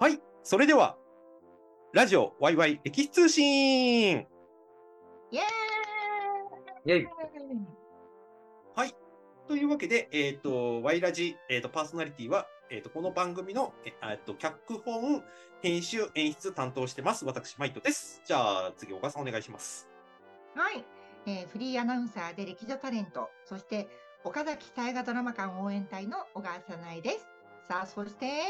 はい、それでは、ラジオワイワイ歴史通信イエーイイェイはい。というわけで、えっ、と、ワイラジ、えっ、と、パーソナリティは、えっ、と、この番組の、えっ、と、脚本、編集、演出担当してます。私、マイトです。じゃあ、次、小川さんお願いします。はい、えーフリーアナウンサーで歴女タレント、そして岡崎大河ドラマ館応援隊の小川さないです。さあ、そして、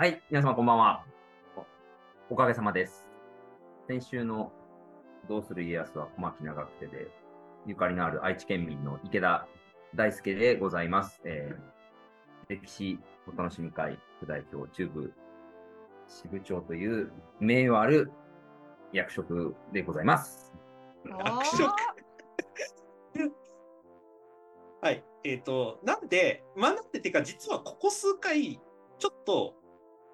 はい、皆様こんばんは。おおかげさまです。先週のどうする家康は小牧長久手で、ゆかりのある愛知県民の池田大輔でございます。えー歴史お楽しみ会副代表中部支部長という名誉ある役職でございます。役職？はい。えっ、と、なんで、まあ、なんでっていうか、実はここ数回、ちょっと、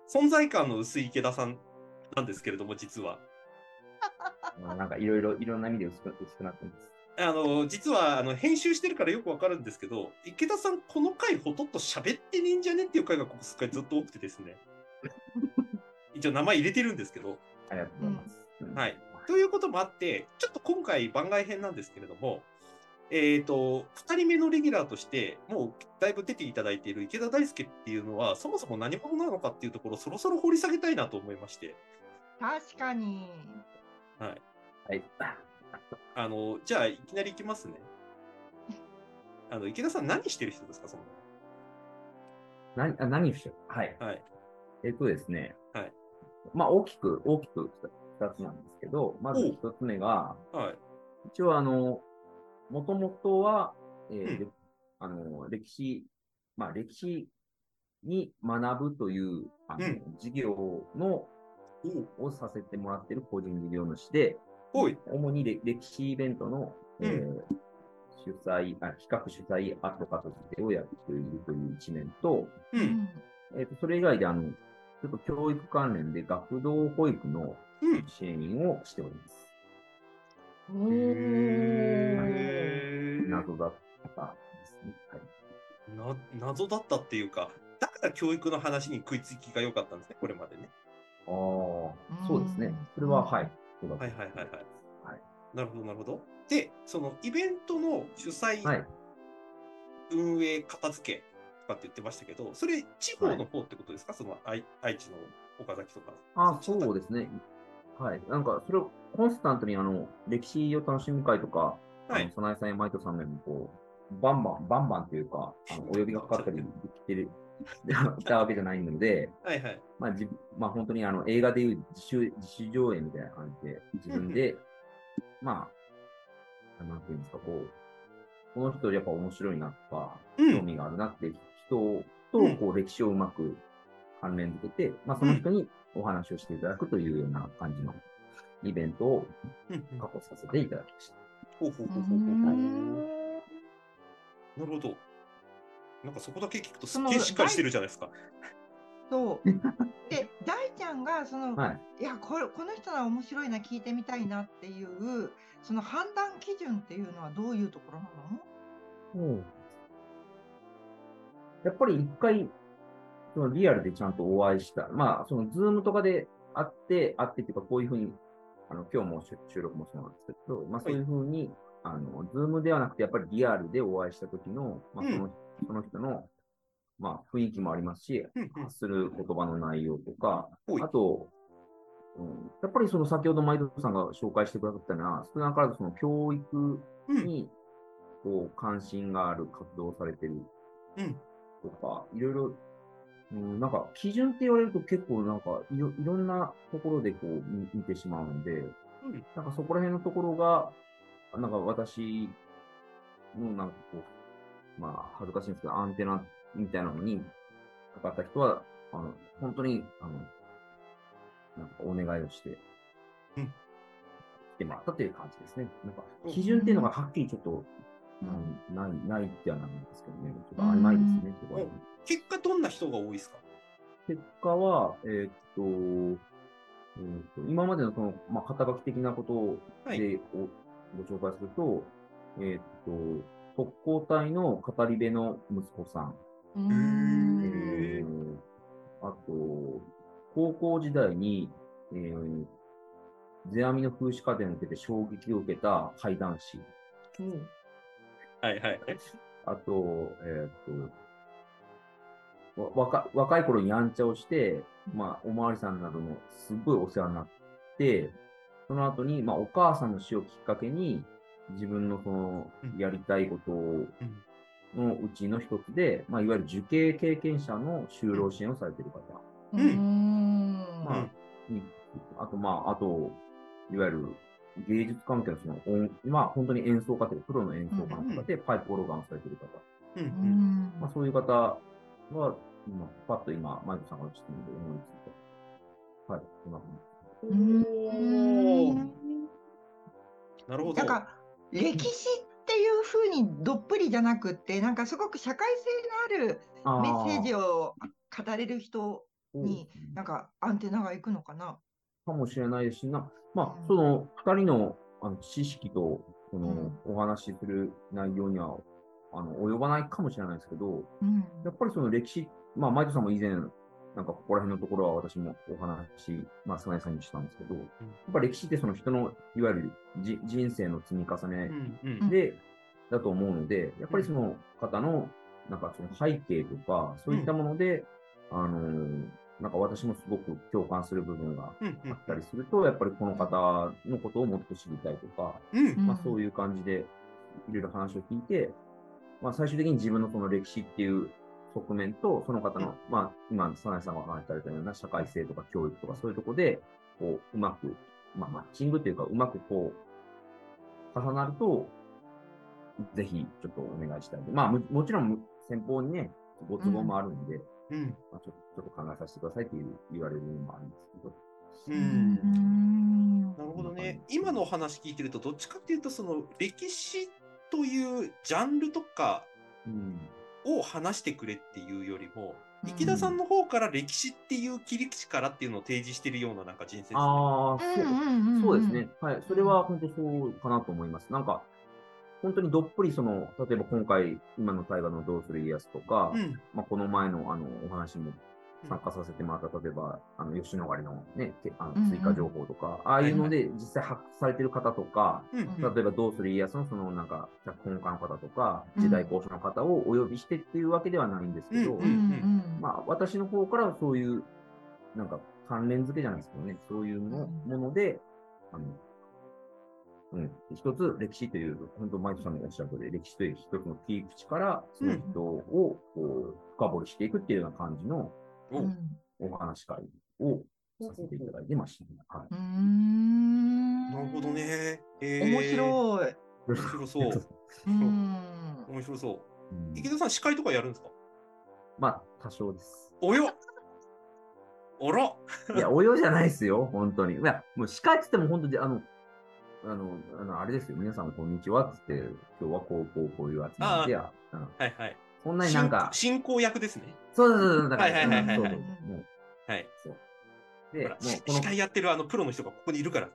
存在感の薄い池田さんなんですけれども、実は。まあなんかいろいろ、いろんな意味で薄く薄くなってます。あの、実は、あの、編集してるからよくわかるんですけど、池田さん、この回ほとんど喋ってねえんじゃねっていう回がここ数回ずっと多くてですね。一応名前入れてるんですけど。ありがとうございます。うんはい。ということもあって、ちょっと今回番外編なんですけれども、えっ、と、二人目のレギュラーとして、もうだいぶ出ていただいている池田大輔っていうのは、そもそも何者なのかっていうところをそろそろ掘り下げたいなと思いまして、確かに。はい。はい。あの、じゃあ、いきなりいきますね。あの、池田さん何してる人ですか、その？何、あ何をしてる？はい。はい。えっとですね。はい。まあ、大きく、大きく二つなんですけど、まずお一つ目が、はい。一応あの、もともとは、えーうんれあの、歴史、まあ、歴史に学ぶという、あの、うん事業の、をさせてもらっている個人事業主で。主にれ歴史イベントの、えーう主催あ、企画主催アドバカトをやっているという一面と、う。うんん。えっ、と、それ以外で、あの、ちょっと教育関連で学童保育のうん。支援をしております。おー。へー謎だったですね。はい。な謎だったっていうか、だから教育の話に食いつきが良かったんですね、これまでね。ああ、そうですね。それは、はい。そうだとはいはいはいはい。はい。なるほど、なるほど。で、そのイベントの主催、はい。運営、片付けとかって言ってましたけど、それ、地方の方ってことですか、その愛愛知の岡崎とか。あそうですね。はい。なんか、それをコンスタントに、あの、歴史を楽しむ会とか、はい。あの、早苗さんやマイトさんでも、こう、バンバン、バンバンというか、あの、お呼びがかかったりできてる、いたわけじゃないので、はいはい。まあ、じまあ、本当にあの、映画でいう自主、自主上映みたいな感じで、自分で、まあ、なんていうんですか、こう、この人やっぱ面白いなとか、うん。興味があるなって人とうん、こう、歴史をうまく関連づけて、まあ、その人にお話をしていただくというような感じのイベントを過去させていただきました。うほうほうほうほうほうなるほど。なんかそこだけ聞くとすっげえしっかりしてるじゃないですか。そう。で、大ちゃんが、その、はい。いやこれこの人は面白いな聞いてみたいなっていうその判断基準っていうのはどういうところなの？やっぱり一回、そのリアルでちゃんとお会いした。まあ、そのズームとかで会って、会ってっていうか、こういうふうに、あの、今日も収収録もそうなんですけど、まあそういうふうに、あの、ズームではなくて、やっぱりリアルでお会いした時の、まあその、その人の、まあ雰囲気もありますし、うんうん発する言葉の内容とか、あと、うん、やっぱりその先ほどマイドさんが紹介してくださったのは、少なからずその教育うん。に、こう、関心がある活動をされてるうん。とか、いろいろ、うん、なんか、基準って言われると結構なんかいろ、いろんなところでこう見見てしまうので、うん。なんかそこら辺のところが、なんか私のなんかこう、まあ、恥ずかしいんですけど、アンテナみたいなのにかかった人は、あの、本当に、あの、なんかお願いをして、うん。来てもらったという感じですね。なんかうん、基準っていうのがはっきりちょっと、うんない、ない、ないってはないんですけどね。ちょっと曖昧ですね、そこ結果どんな人が多いですか？結果は、えーっと、えーっと今までのその、まあ、肩書き的なことはい。でおご紹介すると、えーっと、特攻隊の語り部の息子さん、えーあと、高校時代に、えー、世阿弥の風刺家電を受けて衝撃を受けた怪談師。はいはい。あと、えーっと、わ若若い頃にやんちゃをして、まあ、おまわりさんなどのすごいお世話になって、その後に、まあ、お母さんの死をきっかけに、自分のそのうん、やりたいことうんのうちの一つで、まあ、いわゆる受刑経験者の就労支援をされている方。ううんん。まあ、にあと、まあ、あと、いわゆる芸術関係のその音、まあ、本当に演奏家というかプロの演奏家の方で、パイプオルガンをされている方。うんううんんまあ、そういう方は、今、パッと今、マイクさんがちょっと思いついて。はい、こんな感おーなるほど。なんか歴史っていうふうにどっぷりじゃなくって、なんかすごく社会性のあるじ。メッセージを、を語れる人に、なんかアンテナがいくのかな。かもしれないですし、なまあ、うん。その二人のあの知識と、その、うん。お話しする内容には、あの、及ばないかもしれないですけど、うん。やっぱりその歴史、まあ、マイクさんも以前、なんかここら辺のところは私もお話し、まあ、菅井さんにしたんですけど、やっぱり歴史ってその人の、いわゆるじ人生の積み重ねうんうんで、だと思うので、やっぱりその方の、なんかその背景とか、そういったもので、あのーなんか私もすごく共感する部分がうんうん。あったりすると、やっぱりこの方のことをもっと知りたいとか、うん。うん。まあそういう感じで、いろいろ話を聞いて、まあ最終的に自分のその歴史っていう側面と、その方の、まあ今、サナエさんがお話しされたような社会性とか教育とかそういうところで、こう、うまく、まあマッチングというか、うまくこう、重なると、ぜひちょっとお願いしたい。まあももちろん先方にね、ご都合もあるんで、うんまあ、ちょっとちょっと考えさせてくださいっていう言われるのもあるんですけど。ううんん。なるほどね。今のお話聞いてると、どっちかっていうと、その歴史というジャンルとかうん。を話してくれっていうよりも、うん池田さんの方から歴史っていう切り口からっていうのを提示してるようななんか人生ですね。ああ、そう。んそうですね。。はい。それは本当そうかなと思います。なんか、本当にどっぷりその、例えば今回、今の大河のどうする家康とか、うん。まあ、この前のあの、お話にも参加させてもらった、例えば、あの、吉野ヶ里のね、けあうんうんの追加情報とか、ああいうので実際発掘されてる方とか、うん。うん例えばどうする家康のそのなんか、脚本家の方とか、うん時代考証の方をお呼びしてっていうわけではないんですけど、うんうんうん。まあ、私の方からはそういう、なんか、関連付けじゃないですけどね、そういうの,、うんもので、あの、うん、一つ歴史という、本当、マイクさんのおっしゃる通り、歴史という一つの切り口から、その人を、こう、深掘りしていくっていうような感じのおうんお話会をさせていただいてました。はい。うーんなるほど。ね。え面白い。面白そう。うん。面白そう。うん池田さん、司会とかやるんですか？まあ、多少です。およあらいや、およじゃないですよ、本当に。いや、もう司会って言っても本当に、あの、あの、あのあれですよ、皆さんこんにちはっつって、今日はこう、こう、こういう集まりでや、うんはいはい。そんなになんか、進行役ですね。そうそうそう、だから、はいはいはいはいそうはいそうもうはい。そう。で、もうこの、し司会やってるあのプロの人がここにいるから。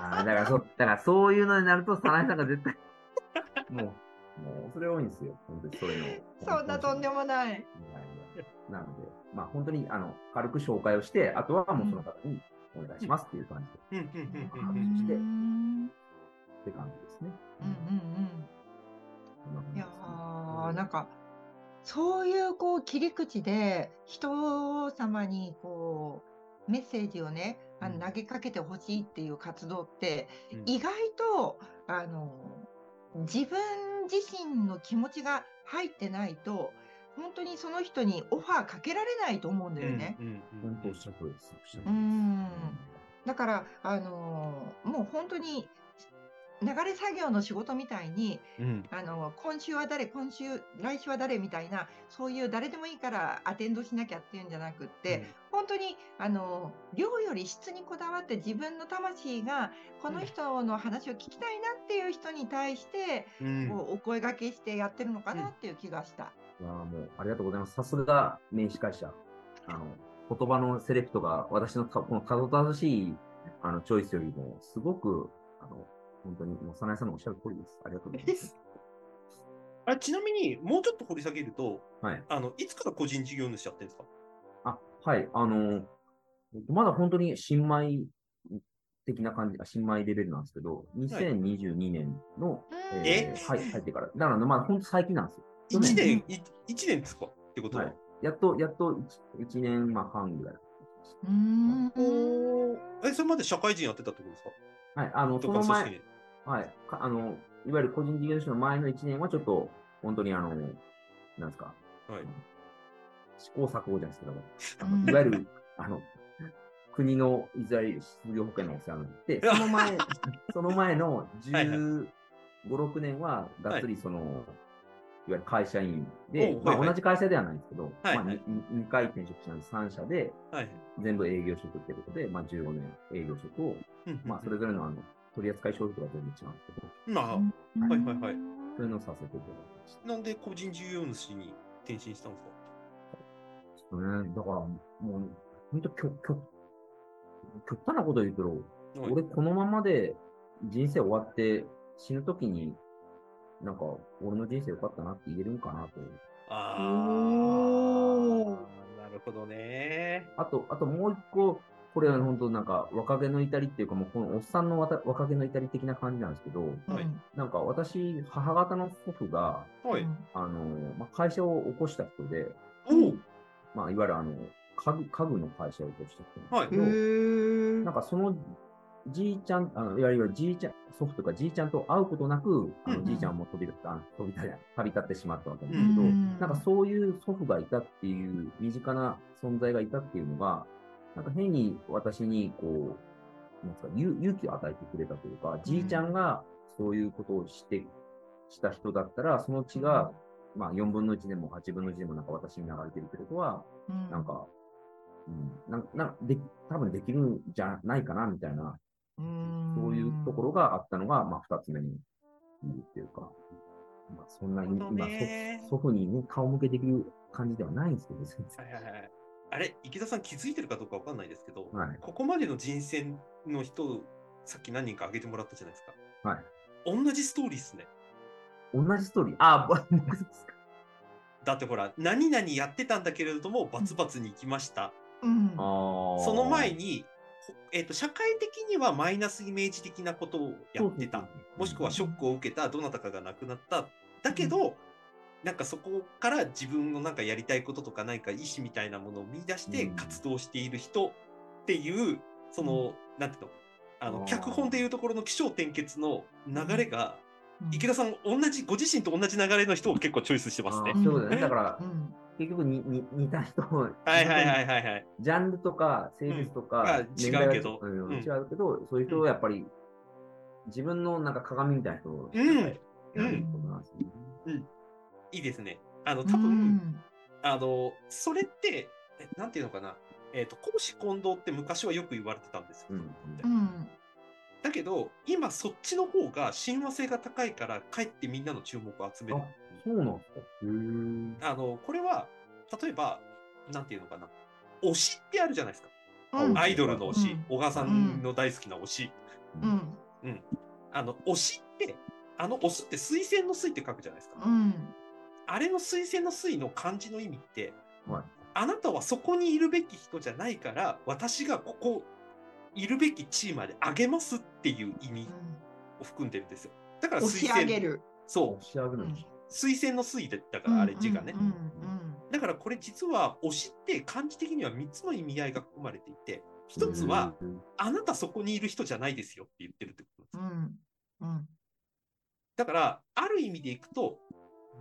あーだからそう、だからそういうのになると、早苗さんが絶対、もう、もう、それ多いんですよ、本当にそれの。そんなとんでもない。なので、まあ本当に、あの、軽く紹介をして、あとはもうその方にお願いしますっていう感じで、うんうんうんしてって感じですね。うんこんな感いやーなんかそういうこう切り口で人様にこうメッセージをねあの投げかけてほしいっていう活動って意外とあの自分自身の気持ちが入ってないと本当にその人にオファーかけられないと思うんだよね。うんうんうん本当おっしゃる通りです。うんだから、あのーもう本当に流れ作業の仕事みたいに、うんあの今週は誰、今週、来週は誰みたいな、そういう誰でもいいからアテンドしなきゃっていうんじゃなくって、本当にあの量より質にこだわって自分の魂がこの人の話を聞きたいなっていう人に対して、うんこうお声掛けしてやってるのかなっていう気がした。いやーもう、ありがとうございます。さすが名司会者。あの、言葉のセレクトが私のたこのたどたどしいあのチョイスよりも、すごく、あの、本当に、もう、早苗さんのおっしゃる通りです。ありがとうございます。あちなみに、もうちょっと掘り下げると、はい。あのいつから個人事業主やってるんですか？あ、はい。あの、まだ本当に新米的な感じ、あ新米レベルなんですけど、2022年の、うんえーはい、入ってから。だから、まだ本当最近なんですよ。去1年年、い一年ですか？ってことは。はい。やっと、やっと 1, 年まあ半ぐらい。うーんえ、それまで社会人やってたってことですか？はい。あの、とその前、はい。かあの、いわゆる個人事業主の前の1年はちょっと、本当にあの、なんですか、にはい。試行錯誤じゃないですけども、いわゆる、あの、国のいわゆる失業保険のお世話になって、その前、その前のはいはい15、6年は、がっつりその、い、わゆる会社員でまあ同じ会社ではないんですけど、はいはい。まあ 2, 回転職したんで3社で、はい。全部営業職ってことで、まあ15年営業職を、うんまあそれぞれのあの、取扱消費とか全部違うんですけど、まあ、はいはいはい。そういうのをさせていただきました。なんで個人事業主に転身したんですか？ちょっとね、だから、もう、本当極、極、極端なこと言うと、はい。俺このままで人生終わって死ぬときに、なんか、俺の人生良かったなって言えるんかなと。ああ、なるほどね。あと、あともう一個、これは本当なんか若気の至りっていうか、もうこのおっさんのわた若気の至り的な感じなんですけど、はい。なんか私、母方の祖父が、はい。あの、まあ、会社を起こした人で、おおまあ、いわゆるあの、家具、家具の会社を起こした人なんですけへど、ー。なんかそのじいちゃん、あのいわゆるじいちゃん、祖父とかじいちゃんと会うことなく、あのじいちゃんはもう飛び立っ飛び立旅立ってしまったわけなんうですけど、んなんかそういう祖父がいたっていう、身近な存在がいたっていうのが、なんか変に私にこう、なんですか勇勇気を与えてくれたというか、じいちゃんがそういうことをして、した人だったら、その血が、まあ4分の1でも8分の1でもなんか私に流れてるってことは、うん。なんか、うん、なんなんで、多分できるんじゃないかな、みたいな、うんそういうところがあったのが、まあ、二つ目にいるっていうか、まあ、そんなに今ね祖、祖父にね、顔向けできる感じではないんですけど、全はいはいはい。あれ、池田さん気づいてるかどうかわかんないですけど、然。はい。ここまでの人選の人、さっき何人か挙げてもらったじゃないですか。はい。同じストーリーっすね。同じストーリー？あ、僕ですか？だってほら、何々やってたんだけれども、バツバツに行きました。うんその前に、ほえっと社会的にはマイナスイメージ的なことをやってた。もしくはショックを受けた、どなたかが亡くなった。だけど、なんかそこから自分のなんかやりたいこととか何か意思みたいなものを見出してうん。活動している人っていう、その、なんていうの、あの、脚本でいうところの起承転結の流れが、うん。池田さん、同じ、ご自身と同じ流れの人を結構チョイスしてますね。そうだね。だからう、ん結局にに似た人を、はいはいはいはいはい。ジャンルとか性別とか、年代は違うけどうんうん違うけど、そういう人をやっぱり、自分のなんか鏡みたいな人を、うんやることなん。いいですね。あの、う多分、んあの、それって、えなんていうのかな。えっ、と、公私混同って昔はよく言われてたんですよ。うんうんだけど、今そっちの方が親和性が高いから、かえってみんなの注目を集めるあ。そうなんですか？あの、これは、例えば、なんていうのかな。推しってあるじゃないですか。うんアイドルの推し、うん小川さんの大好きな推し。うんあの、推しって、あの推しって推薦の推って書くじゃないですか。うんあれの推薦の推の漢字の意味って、はいあなたはそこにいるべき人じゃないから、私がここ、いるべき地位まで上げますっていう意味を含んでるんですよ。だから押し上げる。そう。押し上げるんです推薦の推で、だからあれ字がね。だからこれ実は推しって漢字的には3つの意味合いが含まれていて、1つは、うんあなたそこにいる人じゃないですよって言ってるってことです。うんうんだから、ある意味でいくと、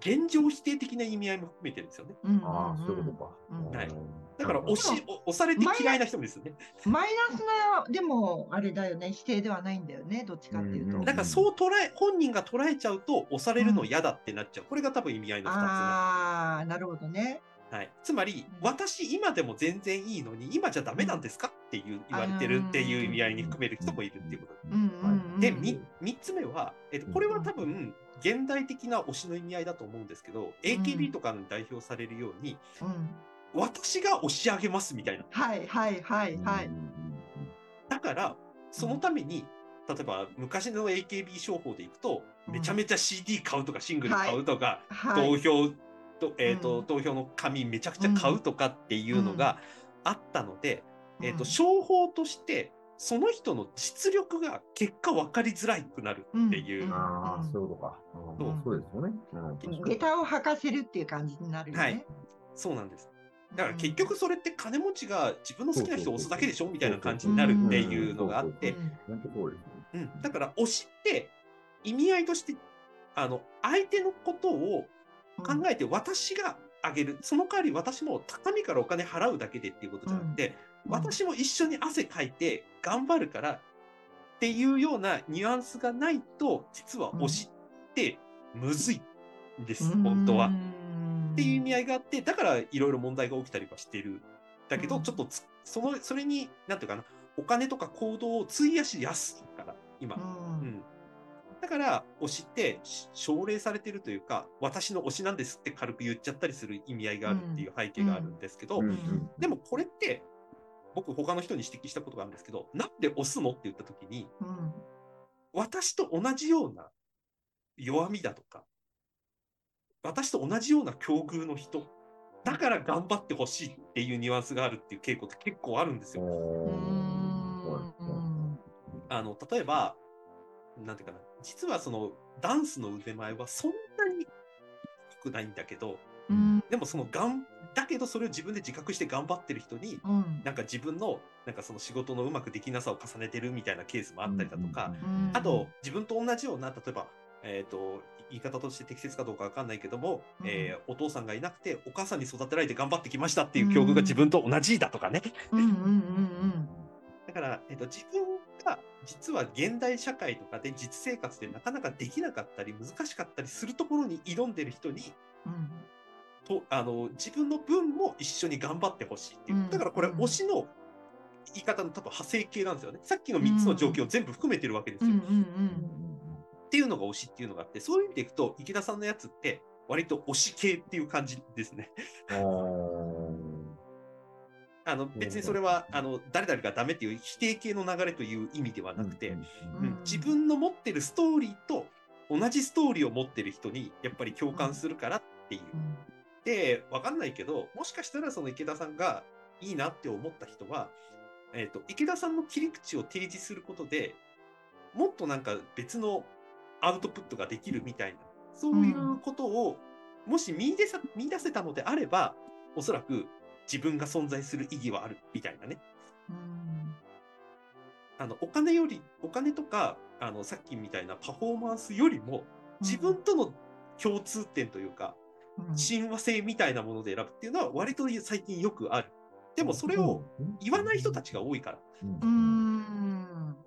現状否定的な意味合いも含めてるんですよね。うんああ、そういうことか。うんはいうんだから、押し、お押されて嫌いな人もですよね。マイナスな、でも、あれだよね、否定ではないんだよね、どっちかっていうと。うんだから、そう捉え、本人が捉えちゃうと、押されるの嫌だってなっちゃう。これが多分意味合いの2つ目。ああ、なるほどね。はい、つまり、うん私、今でも全然いいのに、今じゃダメなんですか？っていう言われてるっていう意味合いに含める人もいるっていうことです。うんうんうん。で、み3つ目は、えっと、これは多分、現代的な推しの意味合いだと思うんですけど、AKB とかに代表されるように、うん私が押し上げますみたいな。はいはいはいはい。だから、そのために、例えば昔の AKB 商法でいくと、うんめちゃめちゃ CD 買うとか、シングル買うとか、はい。投票と、えっ、と、うん投票の紙めちゃくちゃ買うとかっていうのがあったので、えっ、と、うん商法として、その人の実力が結果分かりづらくなるっていう。うん。ああ、うん。そういうことか。そう。ですよね。下駄を履かせるっていう感じになるよね。はい。そうなんです。だから結局それって金持ちが自分の好きな人を押すだけでしょみたいな感じになるっていうのがあって、うん、だから推しって意味合いとしてあの相手のことを考えて私があげる、その代わり私も高みからお金払うだけでっていうことじゃなくて、うん私も一緒に汗かいて頑張るからっていうようなニュアンスがないと実は推しってむずいんです、本当は。っていう意味合いがあって、だからいろいろ問題が起きたりはしてる。だけど、うんちょっとつその、それに、なんていうかな、お金とか行動を費やしやすいから、今。うん。だから、推しってし奨励されてるというか、私の推しなんですって軽く言っちゃったりする意味合いがあるっていう背景があるんですけど、うんうんでもこれって、僕他の人に指摘したことがあるんですけど、なんで押すのって言った時に、うん。私と同じような弱みだとか、私と同じような境遇の人、だから頑張ってほしいっていうニュアンスがあるっていう傾向って結構あるんですよ。あの、例えば、なんていうかな、実はそのダンスの腕前はそんなに低くないんだけど、うん。でもそのがん、だけどそれを自分で自覚して頑張ってる人に、うん。なんか自分の、なんかその仕事のうまくできなさを重ねてるみたいなケースもあったりだとか、うんあと、自分と同じような、例えば、えっ、と、言い方として適切かどうかわかんないけども、うん。えーお父さんがいなくて、お母さんに育てられて頑張ってきましたっていう境遇が自分と同じだとかね。だから、えっ、と、自分が実は現代社会とかで実生活でなかなかできなかったり、難しかったりするところに挑んでる人に、うんとあの自分の分も一緒に頑張ってほしいっていう。うんだからこれ、うん推しの言い方の多分派生形なんですよね。さっきの3つの状況を全部含めてるわけですよ。っていうのが推しっていうのがあって、そういう意味でいくと、池田さんのやつって、割と推し系っていう感じですね。あの別にそれは、あの誰々がダメっていう否定系の流れという意味ではなくて、うんうん自分の持ってるストーリーと同じストーリーを持ってる人にやっぱり共感するからっていう。で、わかんないけど、もしかしたらその池田さんがいいなって思った人は、えっ、と、池田さんの切り口を提示することで、もっとなんか別のアウトプットができるみたいな、そういうことを、もし見出さ見出せたのであれば、おそらく自分が存在する意義はあるみたいなね。うんあの、お金より、お金とか、あの、さっきみたいなパフォーマンスよりも、自分との共通点というか、うん親和性みたいなもので選ぶっていうのは割と最近よくある。でもそれを言わない人たちが多いから。うーん。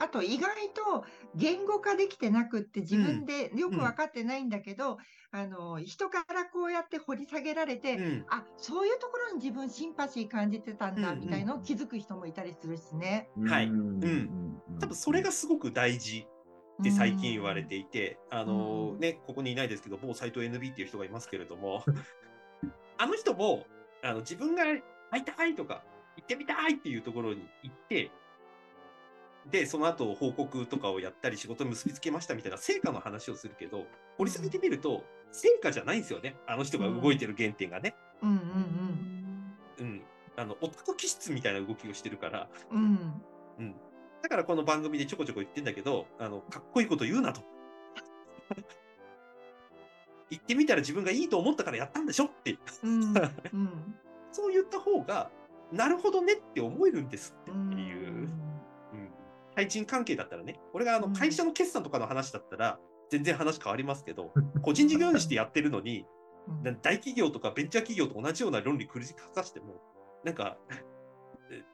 あと意外と言語化できてなくって自分でよく分かってないんだけど、あの人からこうやって掘り下げられて、うん。あそういうところに自分シンパシー感じてたんだうんうん。みたいのを気づく人もいたりするしね。はい。うんうん。多分それがすごく大事って最近言われていて、あのうんね、ここにいないですけど、某斎藤 NB っていう人がいますけれども、あの人も、あの自分が会いたいとか、行ってみたいっていうところに行って、で、その後報告とかをやったり仕事に結びつけましたみたいな成果の話をするけど、掘り下げてみると、成果じゃないんですよね。あの人が動いてる原点がね。うんうんうん。あの、オタク気質みたいな動きをしてるから、うんうんうん。だからこの番組でちょこちょこ言ってんだけど、あの、かっこいいこと言うなと。言ってみたら自分がいいと思ったからやったんでしょって、そう言った方が、なるほどねって思えるんですってうんいう、うん。対人関係だったらね、これがあのうん。会社の決算とかの話だったら、全然話変わりますけど、個人事業主でやってるのに、な大企業とかベンチャー企業と同じような論理繰り返しても、なんか、え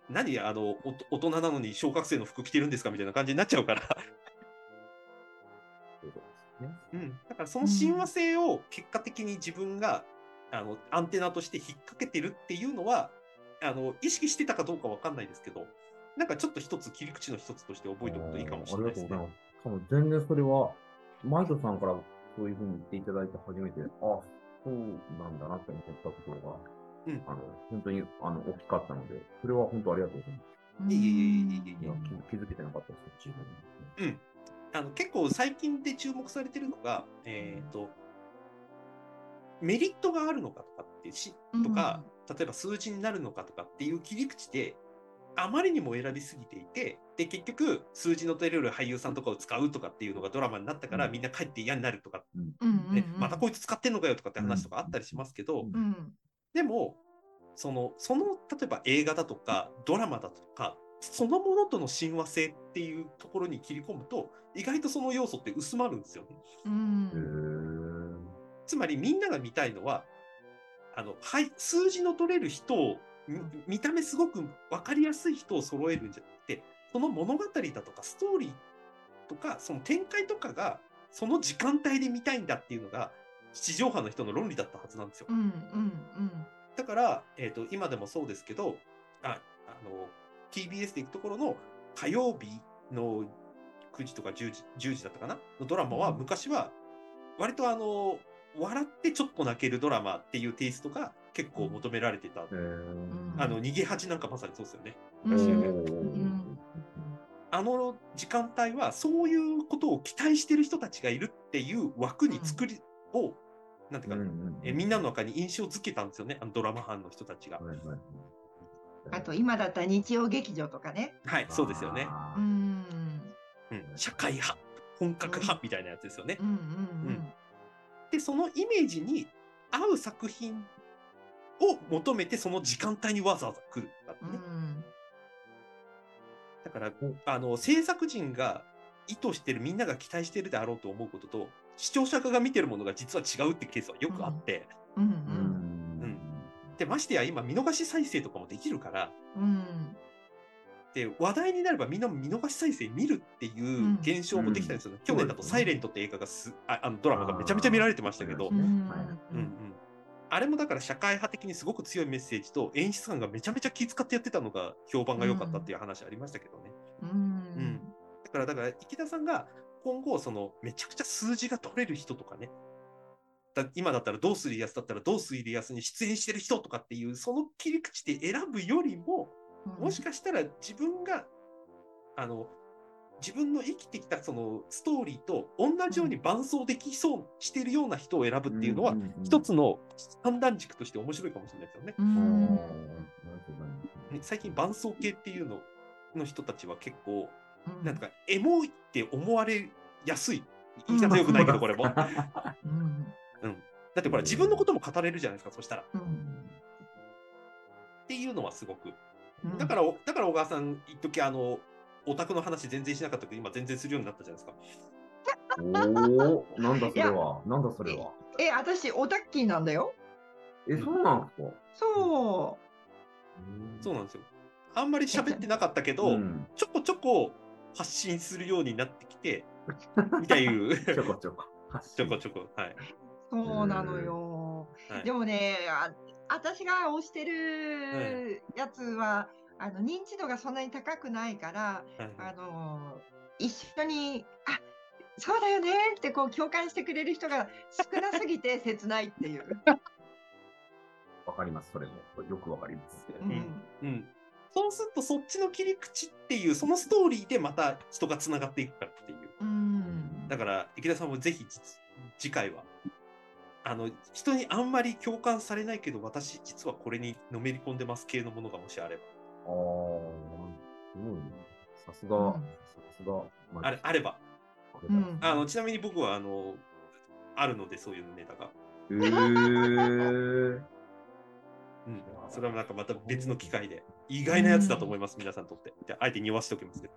何あの、お大人なのに小学生の服着てるんですかみたいな感じになっちゃうから。そうねうん。だからその親和性を結果的に自分が、あの、アンテナとして引っ掛けてるっていうのは、あの、意識してたかどうかわかんないですけど、なんかちょっと一つ切り口の一つとして覚えておくといいかもしれないですね。多分全然それは、マイトさんからそういうふうに言っていただいて初めて、あ、そうなんだなって思ったところが、うん。あの、本当にあの大きかったので、それは本当ありがとうございます。いえいえいえいえ。気気づけてなかったです、自分で。あの結構最近で注目されてるのが、えっ、と、メリットがあるのかとかってし、とか、例えば数字になるのかとかっていう切り口で、あまりにも選びすぎていて、で、結局、数字の取れる俳優さんとかを使うとかっていうのがドラマになったから、うん。みんな帰って嫌になるとか、うん。うんね、またこいつ使ってんのかよとかって話とかあったりしますけど、うんうんでも、その、その、例えば映画だとか、ドラマだとか、そのものとの親和性っていうところに切り込むと、意外とその要素って薄まるんですよね。うんつまりみんなが見たいのは、あの、はい、数字の取れる人を、み見た目すごく分かりやすい人を揃えるんじゃなくて、その物語だとかストーリーとか、その展開とかが、その時間帯で見たいんだっていうのが、地上波の人の論理だったはずなんですよ。う。んうんだから、えっ、と、今でもそうですけど、あ、あの、TBS で行くところの火曜日の9時とか10時、10時だったかな？のドラマは、うん。昔は、割とあの、笑ってちょっと泣けるドラマっていうテイストが結構求められてた。うん。あの、逃げ恥なんかまさにそうですよね。うん。あの時間帯は、そういうことを期待してる人たちがいるっていう枠に作り、を、なんていうか、えみんなの中に印象づけたんですよね、あのドラマ班の人たちが。はいはいはいあと今だったら日曜劇場とかね。はい、そうですよね。うんうん、社会派、本格派みたいなやつですよね。うんうんで、そのイメージに合う作品を求めて、その時間帯にわざわざ来るんだってうんうね。んだから、あの、制作陣が意図してる、みんなが期待してるであろうと思うことと、視聴者側が見てるものが実は違うってケースはよくあって、うん。ううん。んで、ましてや今見逃し再生とかもできるから、うんで、話題になればみんな見逃し再生見るっていう現象もできたんですよね。去年だとサイレントって映画がす、ああのドラマがめちゃめちゃ見られてましたけど、うんうん。うんうん。あれもだから社会派的にすごく強いメッセージと演出官がめちゃめちゃ気遣ってやってたのが評判が良かったっていう話ありましたけどね。うん。だから、だから池田さんが今後、そのめちゃくちゃ数字が取れる人とかね、だ今だったらどうするやつだったらどうするやつに出演してる人とかっていう、その切り口で選ぶよりも、もしかしたら自分が、あの、自分の生きてきたそのストーリーと同じように伴走できそうしてるような人を選ぶっていうのは、一つの判断軸として面白いかもしれないですよね。最近伴走系っていうのの人たちは結構、うんなんかエモいって思われやすい。言い方良くないけど、これも。だうんってこれ自分のことも語れるじゃないですか、そしたら。っうんていうのはすごく。うんだから、だから小川さん、一時あの、オタクの話全然しなかったけど、今全然するようになったじゃないですか。おお、なんだそれは。なんだそれは。え私オタッキーなんだよえ、そうなんですか？そそうなんですよ。あんまり喋ってなかったけど、ん。ちょこちょこ発信するようになってきて、みたいいう。ちょこちょこ。ちょこちょこ。はい。うそうなのよはいでもねあ私が推してるやつは、あの認知度がそんなに高くないからはいあの一緒にあそうだよねってこう共感してくれる人が少なすぎて 切ないっていう。わかります、それも。よくわかります。うんうん。そうすると、そっちの切り口っていう、そのストーリーでまた人がつながっていくからっていう。うんだから、池田さんもぜひ実次回は、あの、人にあんまり共感されないけど、私実はこれにのめり込んでます系のものがもしあれば、ああ、すごいね。さすが、うんさすが。まあれあれば、うんあの、ちなみに僕は、あの、あるので、そういうネタが。えー、うん。それはなんかまた別の機会で、意外なやつだと思います、皆さんにとって。じゃあ、あえて匂わしておきますけど。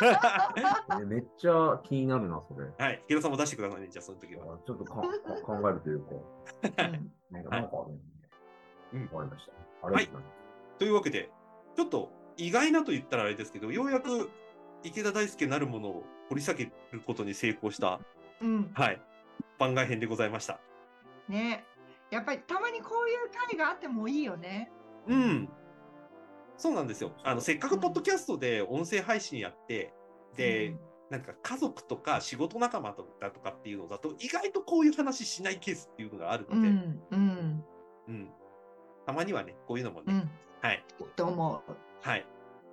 えめっちゃ気になるな、それ。はい。池田さんも出してくださいね、じゃあ、その時は。ちょっとかか考えるというか、う んなんかなんかあるね。うんわかりました。ありがとうございます。というわけで、ちょっと意外なと言ったらあれですけど、ようやく池田大輔なるものを掘り下げることに成功した、うんはい、番外編でございました。ねやっぱりたまにこういう会があってもいいよね。うん。そうなんですよ。あの、せっかくポッドキャストで音声配信やって、で、なんか家族とか仕事仲間とかとかっていうのだと、意外とこういう話しないケースっていうのがあるうので、うん。んうんたまにはね、こういうのもね、うんはい。と思はい。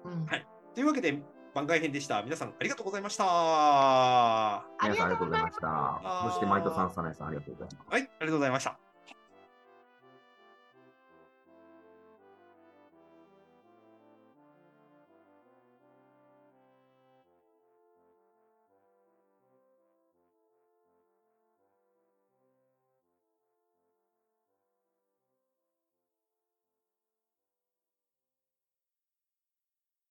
う。うんはいというわけで、番外編でした。皆さんありがとうございました。あ皆さんありがとうございました。そして、マイトさん、サナエさん、ありがとうございます。はい、ありがとうございました。